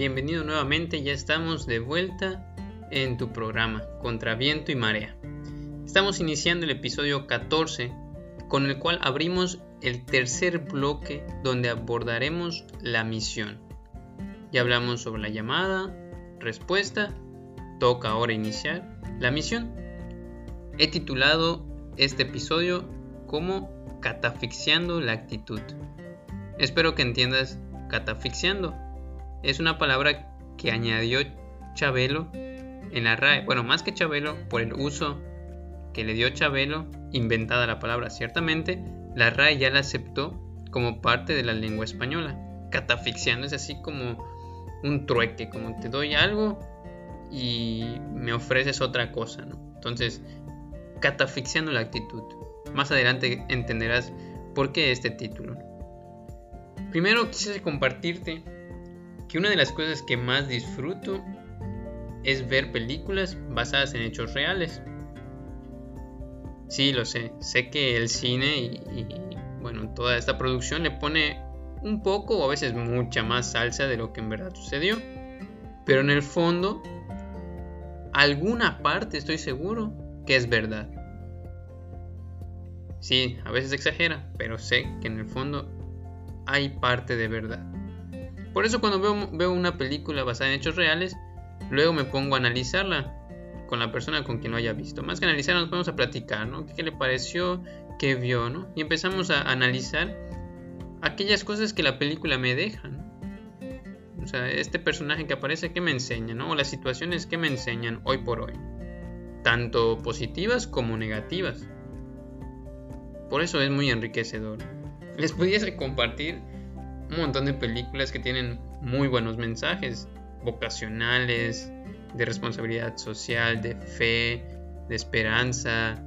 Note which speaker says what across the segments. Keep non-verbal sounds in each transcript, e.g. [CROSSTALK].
Speaker 1: bienvenido nuevamente, ya estamos de vuelta en tu programa Contra Viento y Marea. Estamos iniciando el episodio 14 con el cual abrimos el tercer bloque donde abordaremos la misión. Ya hablamos sobre la llamada, respuesta, toca ahora iniciar la misión. He titulado este episodio como Catafixiando la actitud. Espero que entiendas catafixiando. Es una palabra que añadió Chabelo en la RAE. Bueno, más que Chabelo, por el uso que le dio Chabelo, inventada la palabra ciertamente, la RAE ya la aceptó como parte de la lengua española. Catafixiando es así como un trueque, como te doy algo y me ofreces otra cosa, Entonces, catafixiando la actitud. Más adelante entenderás por qué este título. Primero quise compartirte que una de las cosas que más disfruto es ver películas basadas en hechos reales. Sí, lo sé, sé que el cine y, bueno, toda esta producción le pone un poco o a veces mucha más salsa de lo que en verdad sucedió. Pero en el fondo, alguna parte estoy seguro que es verdad. Sí, a veces exagera, pero sé que en el fondo hay parte de verdad. Por eso cuando veo, una película basada en hechos reales, luego me pongo a analizarla con la persona con quien lo haya visto. Más que analizar, nos ponemos a platicar, ¿no? ¿Qué, le pareció? ¿Qué vio? ¿no? Y empezamos a analizar aquellas cosas que la película me deja. O sea, este personaje que aparece, ¿qué me enseña? ¿no? O las situaciones que me enseñan hoy por hoy. Tanto positivas como negativas. Por eso es muy enriquecedor. Les pudiese compartir un montón de películas que tienen muy buenos mensajes vocacionales, de responsabilidad social, de fe, de esperanza,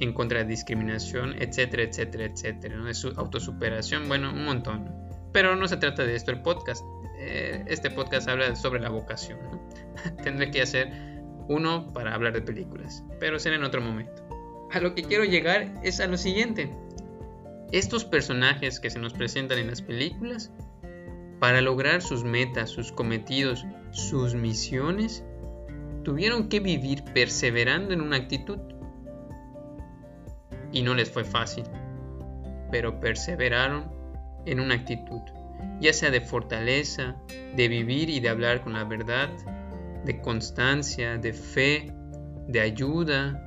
Speaker 1: en contra de discriminación, etcétera, etcétera, etcétera, de su autosuperación, bueno, un montón. Pero no se trata de esto el podcast. Eh, este podcast habla sobre la vocación. [LAUGHS] Tendré que hacer uno para hablar de películas, pero será en otro momento a lo que quiero llegar es a lo siguiente. Estos personajes que se nos presentan en las películas, para lograr sus metas, sus cometidos, sus misiones, tuvieron que vivir perseverando en una actitud. Y no les fue fácil, pero perseveraron en una actitud, ya sea de fortaleza, de vivir y de hablar con la verdad, de constancia, de fe, de ayuda,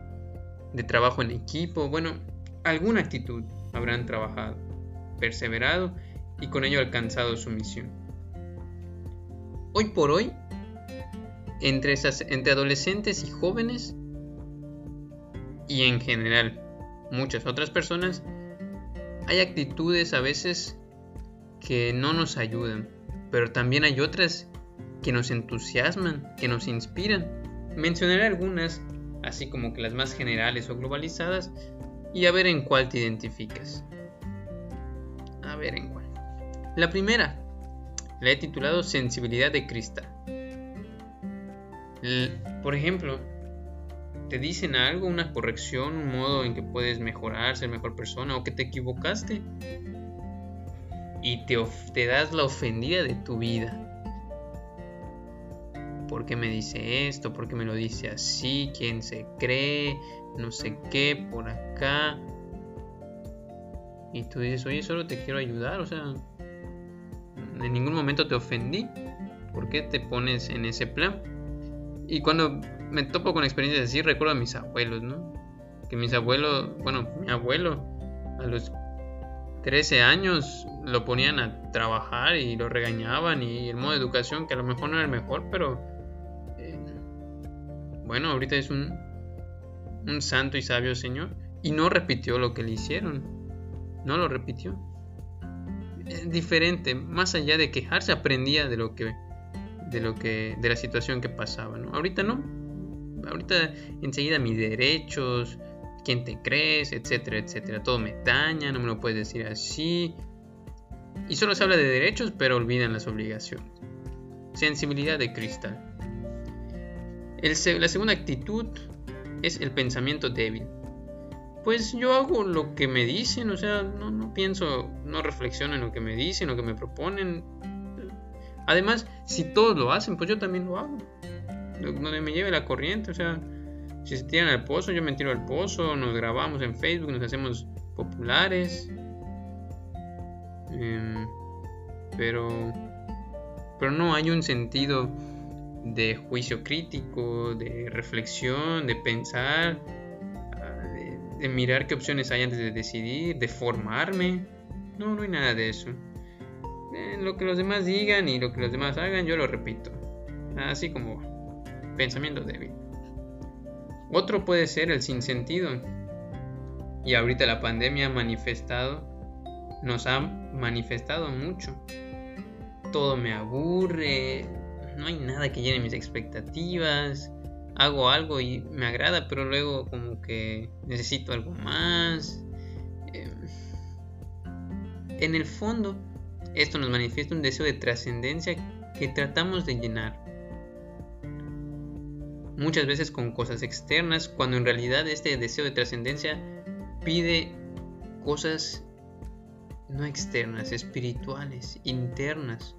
Speaker 1: de trabajo en equipo, bueno, alguna actitud habrán trabajado, perseverado y con ello alcanzado su misión. Hoy por hoy, entre, esas, entre adolescentes y jóvenes, y en general muchas otras personas, hay actitudes a veces que no nos ayudan, pero también hay otras que nos entusiasman, que nos inspiran. Mencionaré algunas así como que las más generales o globalizadas, y a ver en cuál te identificas. A ver en cuál. La primera, la he titulado Sensibilidad de cristal. Por ejemplo, te dicen algo, una corrección, un modo en que puedes mejorar, ser mejor persona o que te equivocaste y te, te das la ofendida de tu vida ¿por qué me dice esto? ¿Por qué me lo dice así? ¿Quién se cree? No sé qué, por acá. Y tú dices, oye, solo te quiero ayudar, o sea, en ningún momento te ofendí. ¿Por qué te pones en ese plan? Y cuando me topo con experiencias así, recuerdo a mis abuelos, ¿no? Que mis abuelos, bueno, mi abuelo, a los 13 años lo ponían a trabajar y lo regañaban y el modo de educación que a lo mejor no era el mejor, pero bueno, ahorita es un, un santo y sabio Señor. Y no repitió lo que le hicieron. No lo repitió. Es diferente, más allá de quejarse, aprendía de lo que de lo que de la situación que pasaba. Ahorita no. Ahorita enseguida mis derechos, quién te crees, etcétera, etcétera. Todo me daña, no me lo puedes decir así. Y solo se habla de derechos, pero olvidan las obligaciones. Sensibilidad de cristal la segunda actitud es el pensamiento débil. Pues yo hago lo que me dicen, o sea, no, pienso, no reflexiono en lo que me dicen, lo que me proponen. Además, si todos lo hacen, pues yo también lo hago. Donde me lleve la corriente, o sea, si se tiran al pozo, yo me tiro al pozo, nos grabamos en Facebook, nos hacemos populares. Em, pero, pero no hay un sentido de juicio crítico, de reflexión, de pensar, ah, de, mirar qué opciones hay antes de decidir, de formarme. No, no hay nada de eso lo que los demás digan y lo que los demás hagan, yo lo repito. Así como pensamiento débil. Otro puede ser el sinsentido. Y ahorita la pandemia ha manifestado, nos ha manifestado mucho. Todo me aburre, no hay nada que llene mis expectativas. Hago algo y me agrada, pero luego como que necesito algo más. Em, en el fondo, esto nos manifiesta un deseo de trascendencia que tratamos de llenar. Muchas veces con cosas externas, cuando en realidad este deseo de trascendencia pide cosas no externas, espirituales, internas.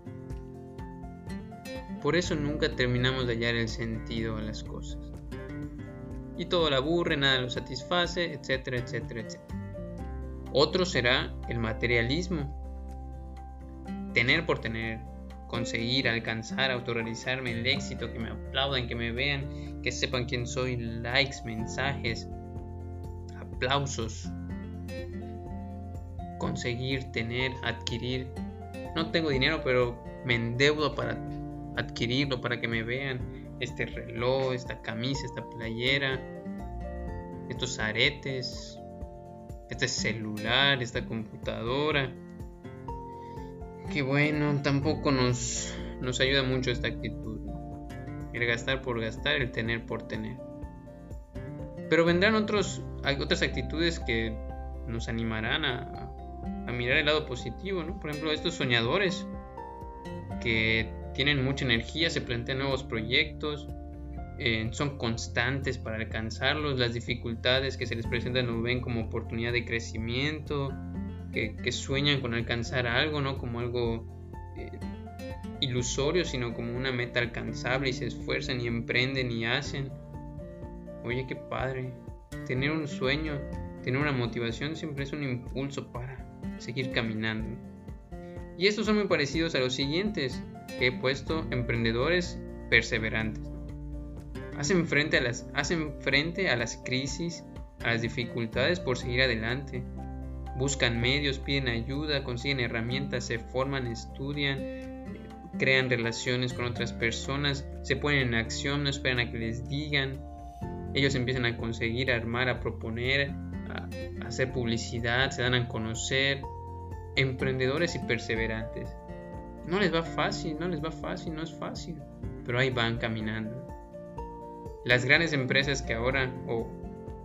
Speaker 1: Por eso nunca terminamos de hallar el sentido a las cosas. Y todo lo aburre, nada lo satisface, etcétera, etcétera, etcétera. Otro será el materialismo, tener por tener, conseguir, alcanzar, autorrealizarme, el éxito, que me aplaudan, que me vean, que sepan quién soy, likes, mensajes, aplausos, conseguir, tener, adquirir. No tengo dinero, pero me endeudo para adquirirlo, para que me vean este reloj, esta camisa, esta playera, estos aretes, este celular, esta computadora que bueno, tampoco nos, nos ayuda mucho esta actitud. El gastar por gastar, el tener por tener. Pero vendrán otros, otras actitudes que nos animarán a, a mirar el lado positivo, ¿no? Por ejemplo, estos soñadores que tienen mucha energía, se plantean nuevos proyectos, eh, son constantes para alcanzarlos, las dificultades que se les presentan lo ven como oportunidad de crecimiento, que, sueñan con alcanzar algo, no como algo eh, ilusorio, sino como una meta alcanzable y se esfuerzan y emprenden y hacen. Oye, qué padre. Tener un sueño, tener una motivación siempre es un impulso para seguir caminando. Y estos son muy parecidos a los siguientes que he puesto, emprendedores perseverantes. Hacen frente a las, hacen frente a las crisis, a las dificultades por seguir adelante buscan medios, piden ayuda, consiguen herramientas, se forman, estudian, crean relaciones con otras personas, se ponen en acción, no esperan a que les digan. Ellos empiezan a conseguir, a armar, a proponer, a, hacer publicidad, se dan a conocer. Emprendedores y perseverantes. No les va fácil, no les va fácil, no es fácil, pero ahí van caminando. Las grandes empresas que ahora, o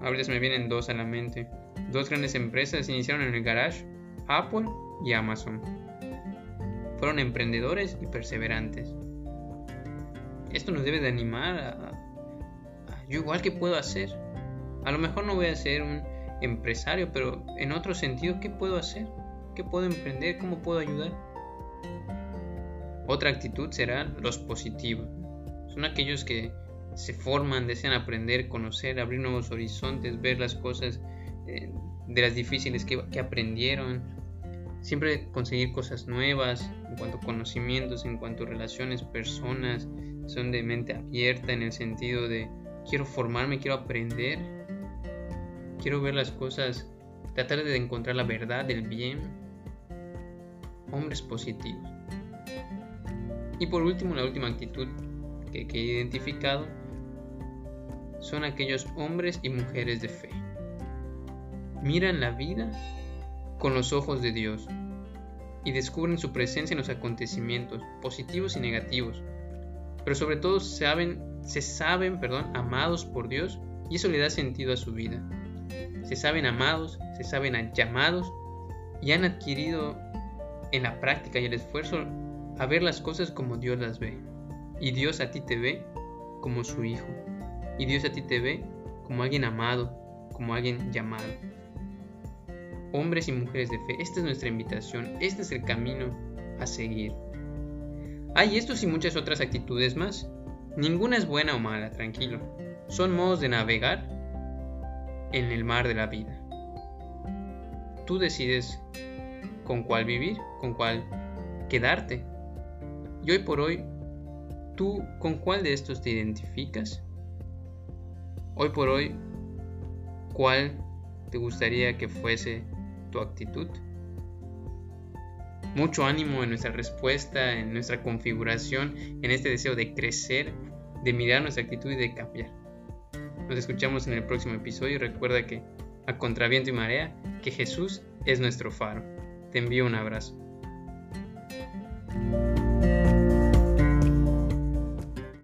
Speaker 1: a veces me vienen dos a la mente, Dos grandes empresas iniciaron en el garage, Apple y Amazon. Fueron emprendedores y perseverantes. Esto nos debe de animar a, yo igual que puedo hacer. A lo mejor no voy a ser un empresario, pero en otro sentido, ¿qué puedo hacer? ¿Qué puedo emprender? ¿Cómo puedo ayudar? Otra actitud será los positivos. Son aquellos que se forman, desean aprender, conocer, abrir nuevos horizontes, ver las cosas eh, de las difíciles que, que, aprendieron. Siempre conseguir cosas nuevas en cuanto a conocimientos, en cuanto a relaciones, personas. Son de mente abierta en el sentido de quiero formarme, quiero aprender. Quiero ver las cosas, tratar de encontrar la verdad, el bien. Hombres positivos. Y por último, la última actitud que, he identificado son aquellos hombres y mujeres de fe miran la vida con los ojos de Dios y descubren su presencia en los acontecimientos, positivos y negativos. Pero sobre todo saben, se saben perdón, amados por Dios y eso le da sentido a su vida. Se saben amados, se saben llamados y han adquirido en la práctica y el esfuerzo a ver las cosas como Dios las ve. Y Dios a ti te ve como su hijo. Y Dios a ti te ve como alguien amado, como alguien llamado hombres y mujeres de fe. Esta es nuestra invitación, este es el camino a seguir. Hay estos y muchas otras actitudes más. Ninguna es buena o mala, tranquilo. Son modos de navegar en el mar de la vida. Tú decides con cuál vivir, con cuál quedarte. Y hoy por hoy, ¿tú con cuál de estos te identificas? Hoy por hoy, ¿cuál te gustaría que fuese tu actitud? Mucho ánimo en nuestra respuesta, en nuestra configuración, en este deseo de crecer, de mirar nuestra actitud y de cambiar. Nos escuchamos en el próximo episodio recuerda que, a contraviento y marea, que Jesús es nuestro faro. Te envío un abrazo.